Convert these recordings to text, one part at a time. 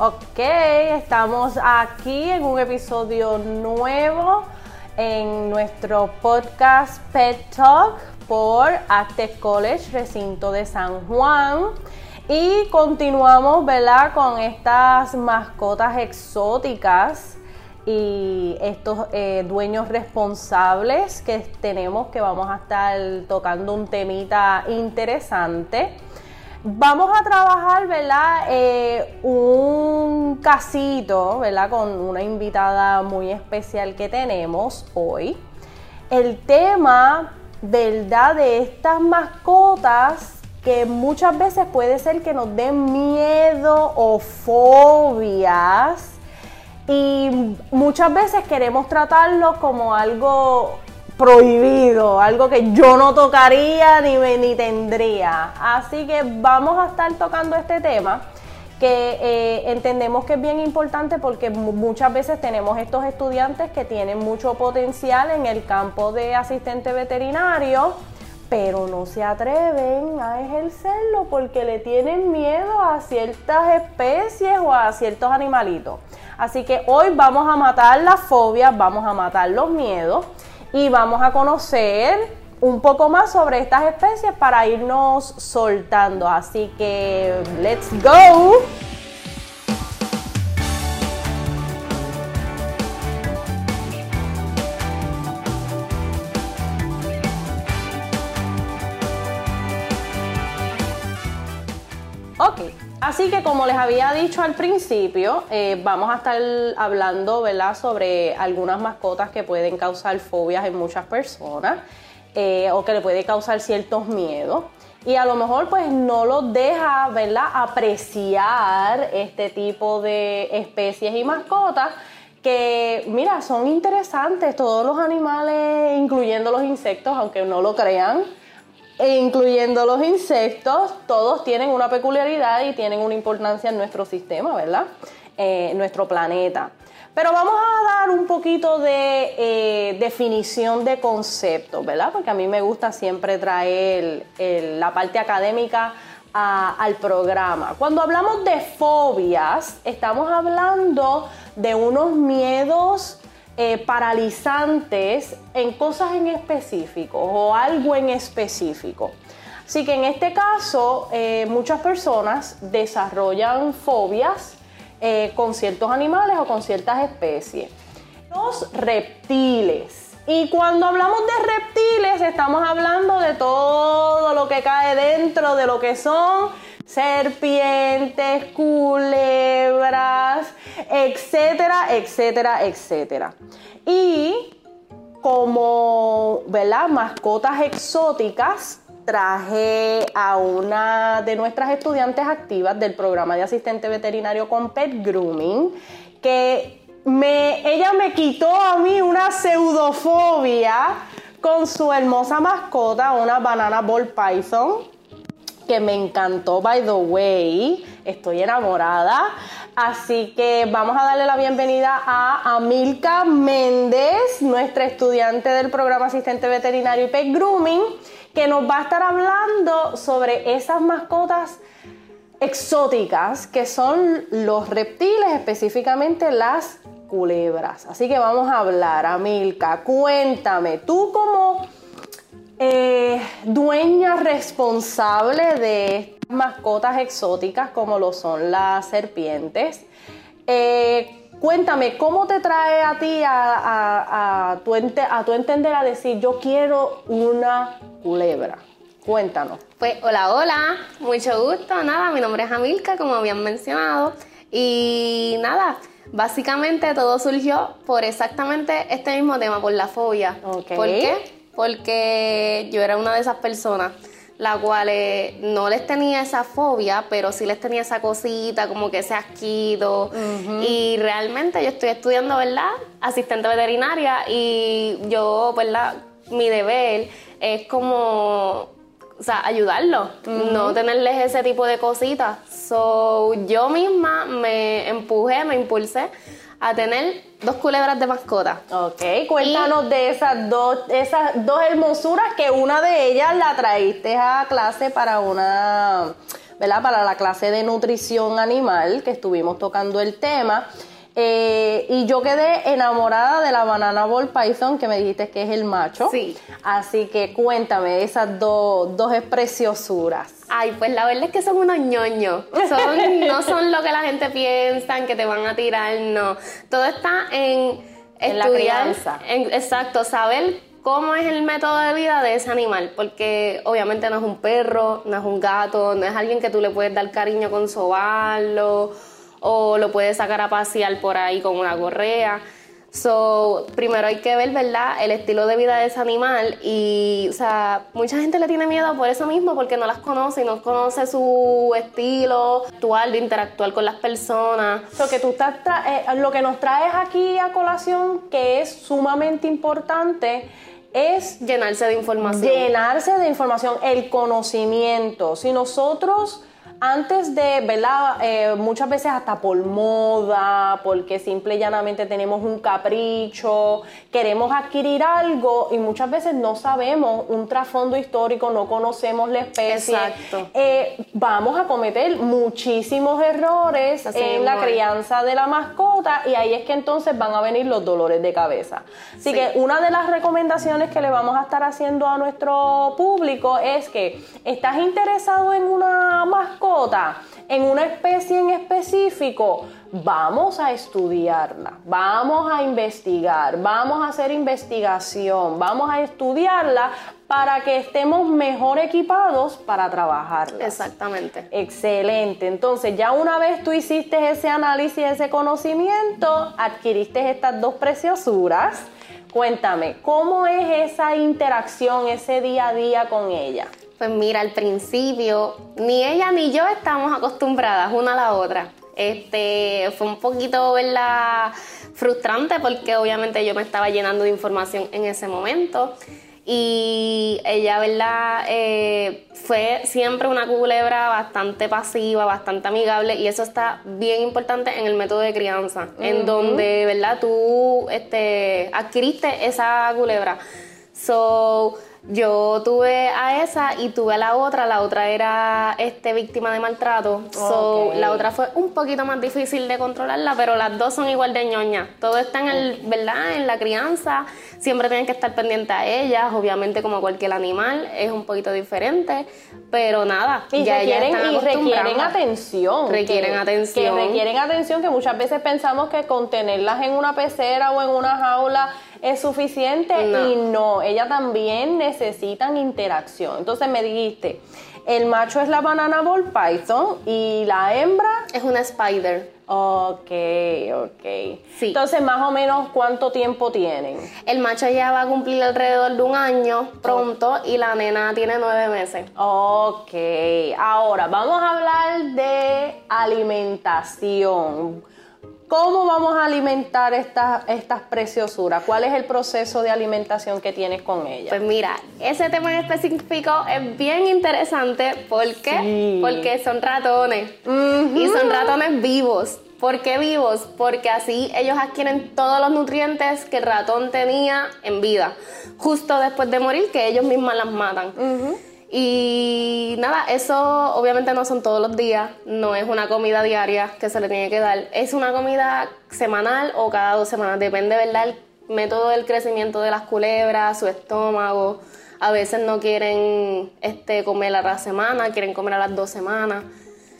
Ok, estamos aquí en un episodio nuevo en nuestro podcast Pet Talk por Actes College, recinto de San Juan. Y continuamos, ¿verdad? Con estas mascotas exóticas y estos eh, dueños responsables que tenemos que vamos a estar tocando un temita interesante. Vamos a trabajar, ¿verdad? Eh, un casito, ¿verdad? Con una invitada muy especial que tenemos hoy. El tema, ¿verdad? De estas mascotas que muchas veces puede ser que nos den miedo o fobias y muchas veces queremos tratarlo como algo prohibido, algo que yo no tocaría ni, ni tendría. Así que vamos a estar tocando este tema que eh, entendemos que es bien importante porque muchas veces tenemos estos estudiantes que tienen mucho potencial en el campo de asistente veterinario, pero no se atreven a ejercerlo porque le tienen miedo a ciertas especies o a ciertos animalitos. Así que hoy vamos a matar las fobias, vamos a matar los miedos y vamos a conocer un poco más sobre estas especies para irnos soltando. Así que, let's go. Como les había dicho al principio, eh, vamos a estar hablando ¿verdad? sobre algunas mascotas que pueden causar fobias en muchas personas eh, o que le puede causar ciertos miedos. Y a lo mejor pues no los deja ¿verdad? apreciar este tipo de especies y mascotas que, mira, son interesantes todos los animales, incluyendo los insectos, aunque no lo crean e incluyendo los insectos, todos tienen una peculiaridad y tienen una importancia en nuestro sistema, ¿verdad? Eh, nuestro planeta. Pero vamos a dar un poquito de eh, definición de conceptos, ¿verdad? Porque a mí me gusta siempre traer la parte académica al programa. Cuando hablamos de fobias, estamos hablando de unos miedos eh, paralizantes en cosas en específico o algo en específico. Así que en este caso, eh, muchas personas desarrollan fobias eh, con ciertos animales o con ciertas especies. Los reptiles. Y cuando hablamos de reptiles, estamos hablando de todo lo que cae dentro de lo que son serpientes, culebras, etcétera, etcétera, etcétera. Y como, ¿verdad? Mascotas exóticas, traje a una de nuestras estudiantes activas del programa de asistente veterinario con Pet Grooming, que me, ella me quitó a mí una pseudofobia con su hermosa mascota, una banana ball python que me encantó, by the way. Estoy enamorada. Así que vamos a darle la bienvenida a Amilka Méndez, nuestra estudiante del programa Asistente Veterinario y Pet Grooming, que nos va a estar hablando sobre esas mascotas exóticas que son los reptiles, específicamente las culebras. Así que vamos a hablar, Amilka, cuéntame, tú como eh, dueña responsable de mascotas exóticas como lo son las serpientes. Eh, cuéntame, ¿cómo te trae a ti a, tu a tu entender a decir yo quiero una culebra? Cuéntanos. Pues hola, hola, mucho gusto. Nada, mi nombre es Amilka, como habían mencionado. Y nada, básicamente todo surgió por exactamente este mismo tema, por la fobia. ¿Por qué? porque yo era una de esas personas la cual no les tenía esa fobia, pero sí les tenía esa cosita, como que ese asquido. Y realmente yo estoy estudiando, ¿verdad? Asistente veterinaria y yo, ¿verdad? Mi deber es como, o sea, ayudarlos, no tenerles ese tipo de cositas. So, yo misma me empujé, me impulsé a tener dos culebras de mascota. Ok, cuéntanos de esas dos, esas dos hermosuras que una de ellas la traíste a clase para una ¿verdad? Para la clase de nutrición animal que estuvimos tocando el tema. Eh, y yo quedé enamorada de la banana ball python que me dijiste que es el macho. Sí. Así que cuéntame esas dos, dos preciosuras. Ay, pues la verdad es que son unos ñoños. Son, no son lo que la gente piensa, que te van a tirar, no. Todo está en, En la estudiar, en- exacto, saber cómo es el método de vida de ese animal, porque obviamente no es un perro, no es un gato, no es alguien que tú le puedes dar cariño con sobarlo o lo puedes sacar a pasear por ahí con una correa. So, primero hay que ver, ¿verdad?, el estilo de vida de ese animal y, o sea, mucha gente le tiene miedo por eso mismo, porque no las conoce y no conoce su estilo actual de interactuar con las personas. Lo que, tú estás tra- eh, lo que nos traes aquí a colación, que es sumamente importante, es Llenarse de información. llenarse de información, el conocimiento. Si nosotros antes de, ¿verdad? Eh, muchas veces hasta por moda, porque simple y llanamente tenemos un capricho, queremos adquirir algo y muchas veces no sabemos un trasfondo histórico, no conocemos la especie. Exacto. Eh, vamos a cometer muchísimos errores Así en la crianza de la mascota y ahí es que entonces van a venir los dolores de cabeza. Así Sí. que una de las recomendaciones que le vamos a estar haciendo a nuestro público es que estás interesado en una mascota, en una especie en específico, vamos a estudiarla, vamos a investigar, vamos a hacer investigación, vamos a estudiarla para que estemos mejor equipados para trabajarla. Exactamente. Excelente. Entonces, ya una vez tú hiciste ese análisis, ese conocimiento, adquiriste estas dos preciosuras. Cuéntame, ¿cómo es esa interacción, ese día a día con ella? Pues mira, al principio ni ella ni yo estábamos acostumbradas una a la otra. Este fue un poquito ¿verdad? frustrante porque obviamente yo me estaba llenando de información en ese momento y ella, ¿verdad? Eh, fue siempre una culebra bastante pasiva, bastante amigable y eso está bien importante en el método de crianza, en donde, ¿verdad? Tú este, adquiriste esa culebra. So, yo tuve a esa y tuve a la otra. La otra era este, víctima de maltrato. So, la otra fue un poquito más difícil de controlarla, pero las dos son igual de ñoñas. Todo está en el, ¿verdad? En la crianza. Siempre tienen que estar pendientes a ellas. Obviamente, como cualquier animal, es un poquito diferente. Pero nada, Y ya ellas requieren, están y requieren atención. Requieren que- atención. Que requieren atención, que muchas veces pensamos que con tenerlas en una pecera o en una jaula es suficiente No. y no, ellas también necesitan interacción. Entonces me dijiste, el macho es la banana ball python y la hembra Es una spider. Ok, ok. Sí. Entonces, más o menos, ¿cuánto tiempo tienen? El macho ya va a cumplir alrededor de un año pronto y la nena tiene nueve meses. Ok, ahora vamos a hablar de alimentación. ¿Cómo vamos a alimentar estas, estas preciosuras? ¿Cuál es el proceso de alimentación que tienes con ellas? Pues mira, ese tema en específico es bien interesante porque, Sí. porque son ratones y son ratones vivos. ¿Por qué vivos? Porque así ellos adquieren todos los nutrientes que el ratón tenía en vida, justo después de morir, que ellos mismas las matan. Y nada, eso obviamente no son todos los días, no es una comida diaria que se le tiene que dar, es una comida semanal o cada dos semanas, depende, ¿verdad? El método del crecimiento de las culebras, su estómago. A veces no quieren este, comer a la semana, quieren comer a las dos semanas.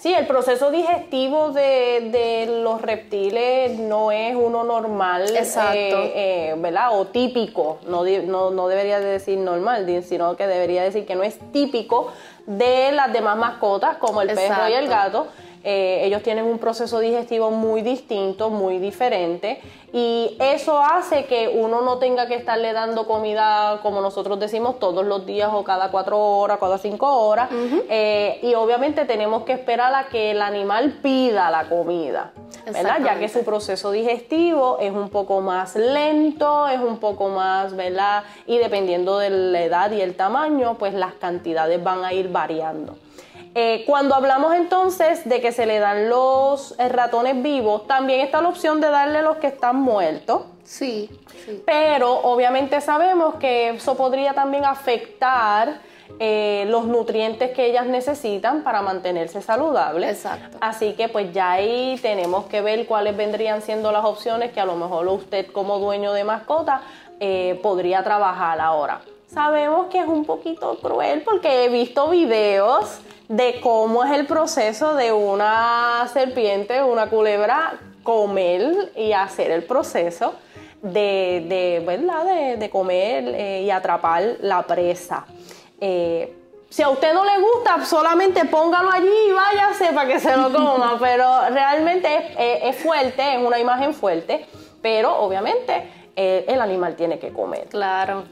Sí, el proceso digestivo de, de los reptiles no es uno normal, Exacto. eh, eh, ¿verdad? O típico, no, no, no debería de decir normal, sino que debería decir que no es típico de las demás mascotas, como el perro y el gato. Eh, ellos tienen un proceso digestivo muy distinto, muy diferente, y eso hace que uno no tenga que estarle dando comida, como nosotros decimos, todos los días o cada cuatro horas, cada cinco horas, Eh, y obviamente tenemos que esperar a que el animal pida la comida, ¿verdad? Ya que su proceso digestivo es un poco más lento, es un poco más, ¿verdad? Y dependiendo de la edad y el tamaño, pues las cantidades van a ir variando. Eh, cuando hablamos entonces de que se le dan los eh, ratones vivos, también está la opción de darle los que están muertos. Sí, sí. Pero obviamente sabemos que eso podría también afectar eh, los nutrientes que ellas necesitan para mantenerse saludables. Exacto. Así que pues ya ahí tenemos que ver cuáles vendrían siendo las opciones que a lo mejor usted como dueño de mascota eh, podría trabajar ahora. Sabemos que es un poquito cruel porque he visto videos de cómo es el proceso de una serpiente, una culebra, comer y hacer el proceso de, de, ¿verdad? de, comer eh, y atrapar la presa. Eh, si a usted no le gusta, solamente póngalo allí y váyase para que se lo coma, pero realmente es, fuerte, es una imagen fuerte, pero obviamente eh, el animal tiene que comer. Claro.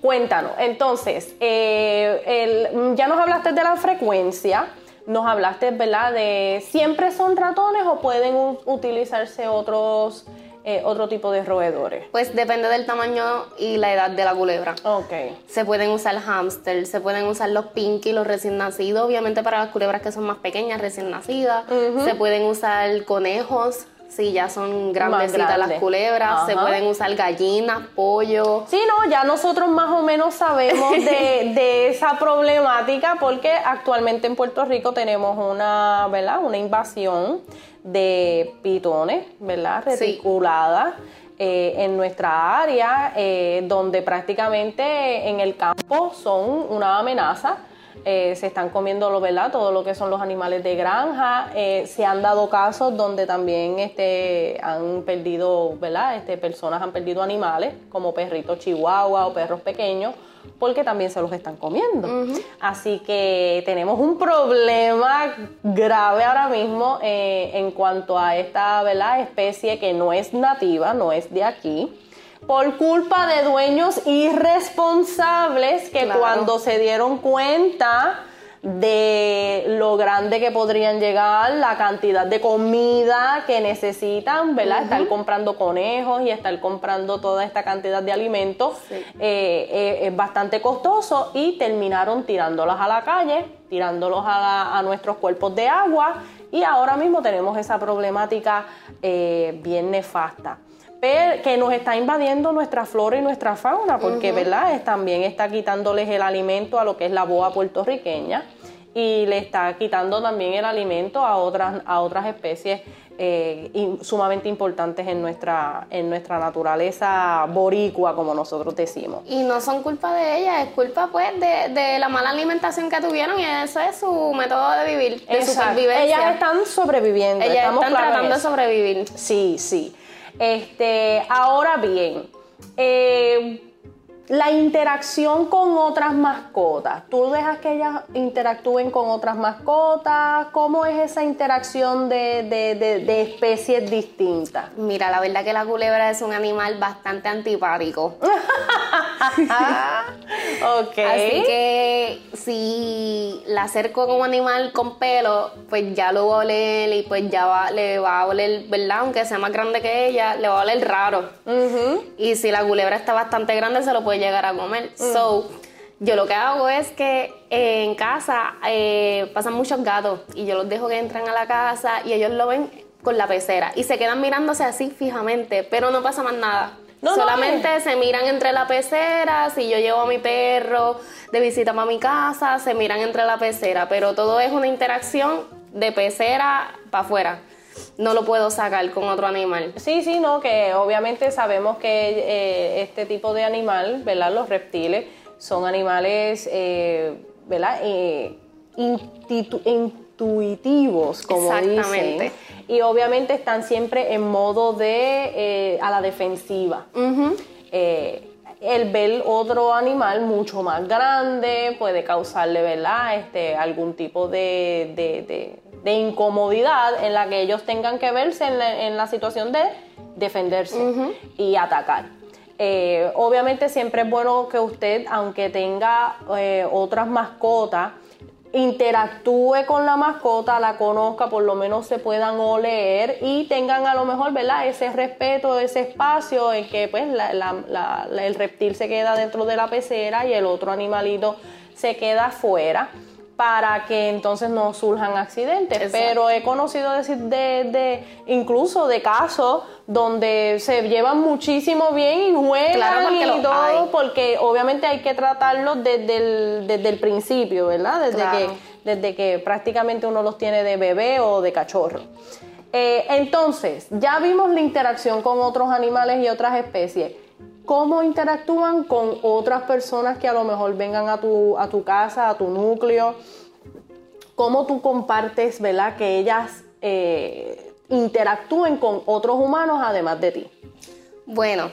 Cuéntanos, entonces, ya nos hablaste de la frecuencia, nos hablaste, ¿verdad? De siempre son ratones o pueden utilizarse otros eh, otro tipo de roedores? Pues depende del tamaño y la edad de la culebra. Ok. Se pueden usar hamsters, se pueden usar los pinky, los recién nacidos, obviamente para las culebras que son más pequeñas, recién nacidas. Se pueden usar conejos, si ya son grandecitas las culebras, se pueden usar gallinas, pollo. Sí, no, ya nosotros más o menos sabemos de, de, esa problemática porque actualmente en Puerto Rico tenemos una, ¿verdad? Una invasión de pitones, ¿verdad? Reticuladas. Eh, en nuestra área, eh, donde prácticamente en el campo son una amenaza. Eh, se están comiendo lo, ¿verdad? todo lo que son los animales de granja. se han dado casos donde también este, han perdido, ¿verdad? Este, personas han perdido animales, como perritos chihuahua o perros pequeños porque también se los están comiendo. Así que tenemos un problema grave ahora mismo eh, en cuanto a esta ¿verdad? especie que no es nativa, no es de aquí por culpa de dueños irresponsables que cuando se dieron cuenta de lo grande que podrían llegar, la cantidad de comida que necesitan, ¿verdad? Estar comprando conejos y estar comprando toda esta cantidad de alimentos eh, eh, es bastante costoso y terminaron tirándolos a la calle, tirándolos a, nuestros cuerpos de agua y ahora mismo tenemos esa problemática eh, bien nefasta que nos está invadiendo nuestra flora y nuestra fauna, porque, ¿verdad? también está quitándoles el alimento a lo que es la boa puertorriqueña y le está quitando también el alimento a otras, a otras especies eh, sumamente importantes en nuestra, en nuestra naturaleza boricua, como nosotros decimos. Y no son culpa de ellas, es culpa pues de, la mala alimentación que tuvieron y eso es su método de vivir, de supervivencia. Ellas están sobreviviendo. Ellas están tratando de sobrevivir. Sí, sí. Este, ahora bien, eh, la interacción con otras mascotas. ¿Tú dejas que ellas interactúen con otras mascotas? ¿Cómo es esa interacción de, especies distintas? Mira, la verdad que la culebra es un animal bastante antipático. ok. Así que si la acerco con un animal con pelo, pues ya lo va a oler y pues ya le va a oler, ¿verdad? Aunque sea más grande que ella, le va a oler raro. Y si la culebra está bastante grande, se lo puede llegar a comer. Mm. So, yo lo que hago es que eh, en casa eh, pasan muchos gatos y yo los dejo que entran a la casa y ellos lo ven con la pecera y se quedan mirándose así fijamente, pero no pasa más nada. Solamente se miran entre la pecera, si yo llevo a mi perro de visita para mi casa, se miran entre la pecera, pero todo es una interacción de pecera para afuera no lo puedo sacar con otro animal. Sí, sí, no, que obviamente sabemos que eh, este tipo de animal, ¿verdad? Los reptiles son animales, eh, ¿verdad? Eh, intuitivos, como dicen. Y obviamente están siempre en modo de a la defensiva. el ver otro animal mucho más grande puede causarle, ¿verdad? Este, algún tipo de de incomodidad en la que ellos tengan que verse en la, situación de defenderse y atacar. Eh, obviamente siempre es bueno que usted, aunque tenga eh, otras mascotas, interactúe con la mascota, la conozca, por lo menos se puedan oler y tengan a lo mejor, ¿verdad? Ese respeto, ese espacio en que pues el reptil se queda dentro de la pecera y el otro animalito se queda afuera para que entonces no surjan accidentes. Pero he conocido decir de, de, incluso de casos donde se llevan muchísimo bien y juegan y todo, porque obviamente hay que tratarlos desde el, desde el principio, ¿verdad? Desde que desde que prácticamente uno los tiene de bebé o de cachorro. Eh, entonces, ya vimos la interacción con otros animales y otras especies. ¿Cómo interactúan con otras personas que a lo mejor vengan a tu, a tu casa, a tu núcleo? ¿Cómo tú compartes, verdad, que ellas eh, interactúen con otros humanos además de ti? Bueno,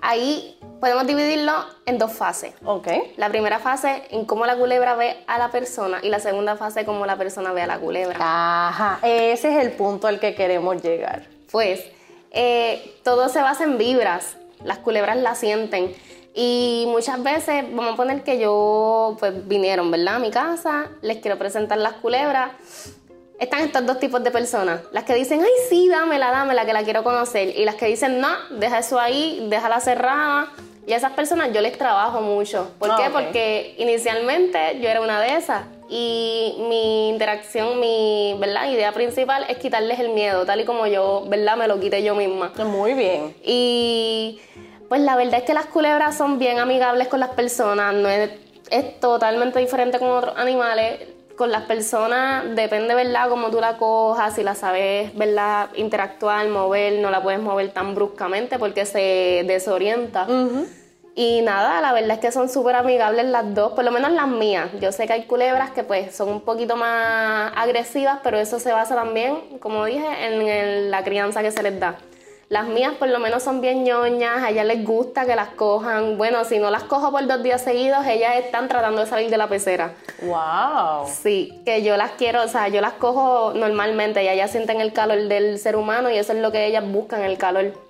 ahí podemos dividirlo en dos fases. Ok. La primera fase en cómo la culebra ve a la persona y la segunda fase cómo la persona ve a la culebra. Ajá, ese es el punto al que queremos llegar. Pues eh, todo se basa en vibras las culebras la sienten. Y muchas veces, vamos a poner que yo, pues vinieron, ¿verdad? A mi casa, les quiero presentar las culebras. Están estos dos tipos de personas. Las que dicen, ay, sí, dámela, dámela, que la quiero conocer. Y las que dicen, no, deja eso ahí, déjala cerrada. Y a esas personas yo les trabajo mucho. ¿Por qué? Porque inicialmente yo era una de esas. Y mi interacción, mi ¿verdad? idea principal es quitarles el miedo, tal y como yo, ¿verdad? Me lo quité yo misma. Muy bien. Y pues la verdad es que las culebras son bien amigables con las personas, no es, es totalmente diferente con otros animales. Con las personas depende, ¿verdad?, cómo tú la cojas, si la sabes, ¿verdad?, interactuar, mover, no la puedes mover tan bruscamente porque se desorienta. Y nada, la verdad es que son súper amigables las dos, por lo menos las mías. Yo sé que hay culebras que pues son un poquito más agresivas, pero eso se basa también, como dije, en la crianza que se les da. Las mías por lo menos son bien ñoñas, a ellas les gusta que las cojan. Bueno, si no las cojo por dos días seguidos, ellas están tratando de salir de la pecera. ¡Wow! Sí, que yo las quiero, o sea, yo las cojo normalmente y ellas sienten el calor del ser humano y eso es lo que ellas buscan, el calor.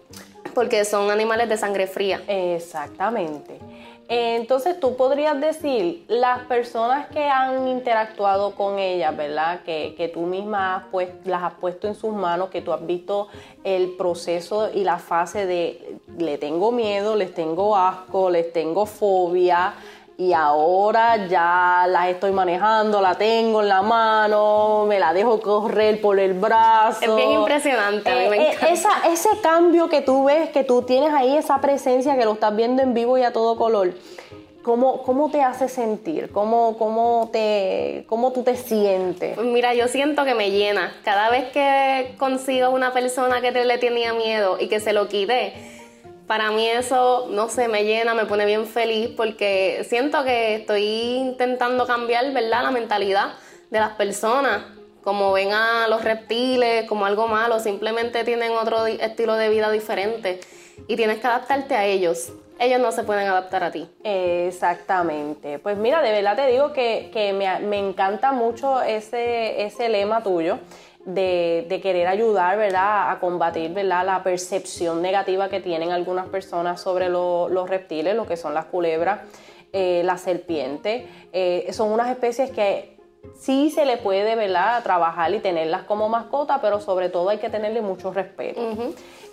Porque son animales de sangre fría. Exactamente. Entonces tú podrías decir, las personas que han interactuado con ellas, ¿verdad? Que, tú misma pues, las has puesto en sus manos, que tú has visto el proceso y la fase de le tengo miedo, les tengo asco, les tengo fobia, y ahora ya la estoy manejando, la tengo en la mano, me la dejo correr por el brazo. Es bien impresionante. Eh, eh, ese cambio que tú ves, que tú tienes ahí, esa presencia que lo estás viendo en vivo y a todo color. ¿Cómo, cómo te hace sentir? ¿Cómo, cómo, te, ¿Cómo tú te sientes? Pues mira, yo siento que me llena. Cada vez que consigo una persona que te, le tenía miedo y que se lo quite, para mí eso, no sé, me llena, me pone bien feliz porque siento que estoy intentando cambiar, ¿verdad?, la mentalidad de las personas. Como ven a los reptiles como algo malo, simplemente tienen otro estilo de vida diferente y tienes que adaptarte a ellos. Ellos no se pueden adaptar a ti. Exactamente. Pues mira, de verdad te digo que, me, me, encanta mucho ese, ese lema tuyo de, querer ayudar, ¿verdad?, a combatir, ¿verdad?, la percepción negativa que tienen algunas personas sobre los reptiles, lo que son las culebras, eh, las serpientes. Eh, son unas especies que sí se le puede, ¿verdad?, trabajar y tenerlas como mascota, pero sobre todo hay que tenerle mucho respeto.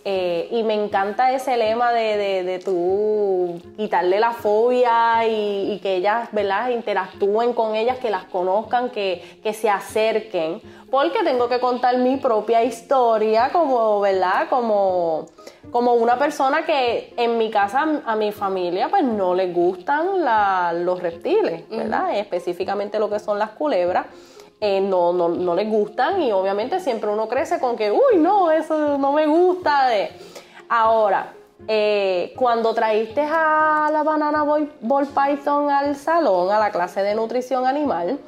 Eh, y me encanta ese lema de, de, de tú quitarle la fobia y, que ellas, ¿verdad?, interactúen con ellas, que las conozcan, que, que, se acerquen. Porque tengo que contar mi propia historia como, ¿verdad?, como, como una persona que en mi casa, a mi familia, pues no les gustan los reptiles, ¿verdad? Específicamente lo que son las culebras. Eh, no, no, no, les gustan y obviamente siempre uno crece con que, uy, no, eso no me gusta. De... Ahora, eh, cuando traíste a la banana ball, python al salón, a la clase de nutrición animal,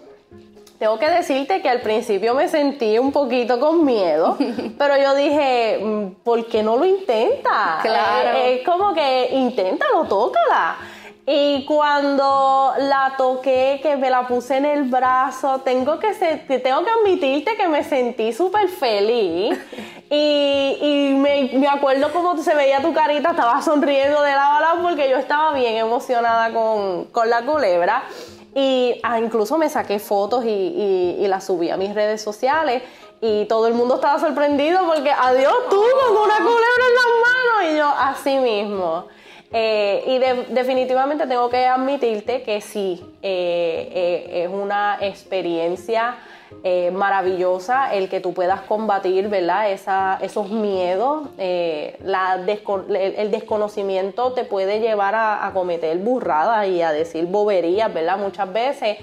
tengo que decirte que al principio me sentí un poquito con miedo, pero yo dije, mm, ¿por qué no lo intenta? Claro. Eh, es como que inténtalo, tócala. Y cuando la toqué, que me la puse en el brazo, tengo que, tengo que admitirte que me sentí súper feliz. Y, me, acuerdo cómo se veía tu carita, estaba sonriendo de la bala porque yo estaba bien emocionada con, la culebra. Y ah, incluso me saqué fotos y, y, y las subí a mis redes sociales y todo el mundo estaba sorprendido porque adiós tú con una culebra en las manos y yo así mismo. Eh, y definitivamente tengo que admitirte que sí, eh, eh, es una experiencia maravillosa el que tú puedas combatir, ¿verdad? Esa, esos miedos. La el desconocimiento te puede llevar a, a cometer burradas y a decir boberías, ¿verdad? Muchas veces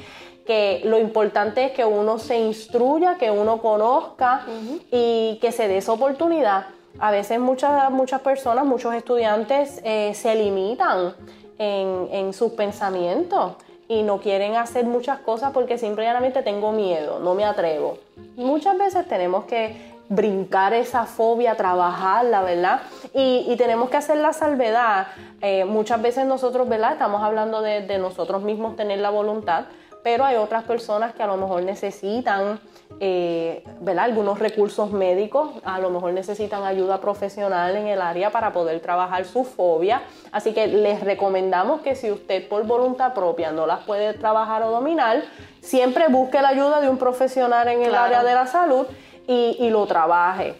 que lo importante es que uno se instruya, que uno conozca y que se dé esa oportunidad. A veces muchas, muchas personas, muchos estudiantes eh, se limitan en, en sus pensamientos y no quieren hacer muchas cosas porque simplemente tengo miedo, no me atrevo. Muchas veces tenemos que brincar esa fobia, trabajarla, ¿verdad? Y, tenemos que hacer la salvedad. Eh, muchas veces nosotros, ¿verdad? Estamos hablando de nosotros mismos tener la voluntad, pero hay otras personas que a lo mejor necesitan eh, algunos recursos médicos, a lo mejor necesitan ayuda profesional en el área para poder trabajar su fobia. Así que les recomendamos que si usted por voluntad propia no las puede trabajar o dominar, siempre busque la ayuda de un profesional en el área de la salud y, lo trabaje.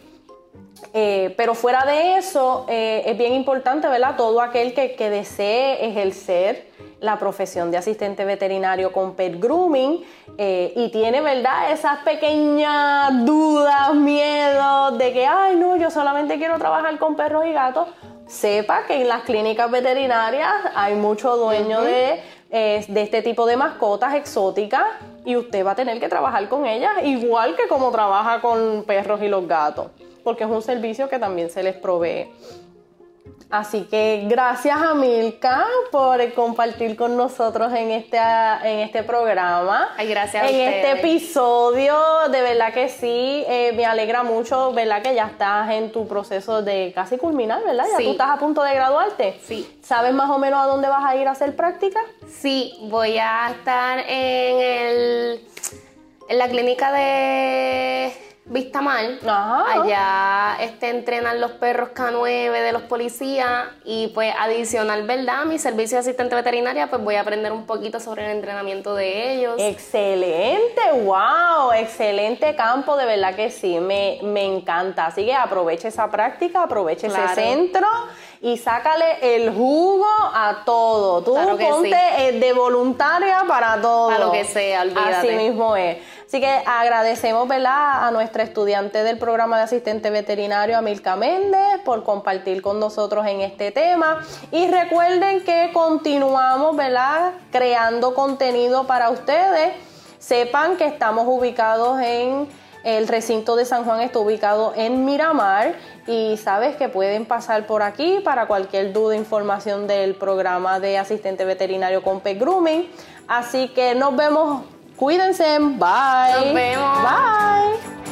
Eh, pero fuera de eso, eh, es bien importante, ¿verdad? Todo aquel que, que desee ejercer la profesión de asistente veterinario con pet grooming eh, y tiene, ¿verdad? Esas pequeñas dudas, miedos de que, ay, no, yo solamente quiero trabajar con perros y gatos, sepa que en las clínicas veterinarias hay mucho dueño de, eh, de este tipo de mascotas exóticas y usted va a tener que trabajar con ellas igual que como trabaja con perros y los gatos, porque es un servicio que también se les provee. Así que gracias a Milka por compartir con nosotros en este, en este programa. Ay, gracias En este episodio, de verdad que sí, eh, me alegra mucho, ¿verdad? Que ya estás en tu proceso de casi culminar, ¿verdad? Ya tú estás a punto de graduarte. Sí. ¿Sabes más o menos a dónde vas a ir a hacer práctica? Sí, voy a estar en el en la clínica de Vista Mal. Allá este, entrenan los perros K9 de los policías y pues adicional, ¿verdad? Mi servicio de asistente veterinaria, pues voy a aprender un poquito sobre el entrenamiento de ellos. Excelente, wow, excelente campo, de verdad que sí, me, me encanta. Así que aproveche esa práctica, aproveche ese centro y sácale el jugo a todo. Tú ponte eh, de voluntaria para todo. Para lo que sea, olvídate. Así mismo es. Así que agradecemos a nuestra estudiante del programa de asistente veterinario, Amilca Méndez, por compartir con nosotros en este tema. Y recuerden que continuamos creando contenido para ustedes. Sepan que estamos ubicados en el recinto de San Juan está ubicado en Miramar y sabes que pueden pasar por aquí para cualquier duda, información del programa de asistente veterinario con Pet Grooming. Así que nos vemos Cuídense. Bye. Nos vemos. Bye.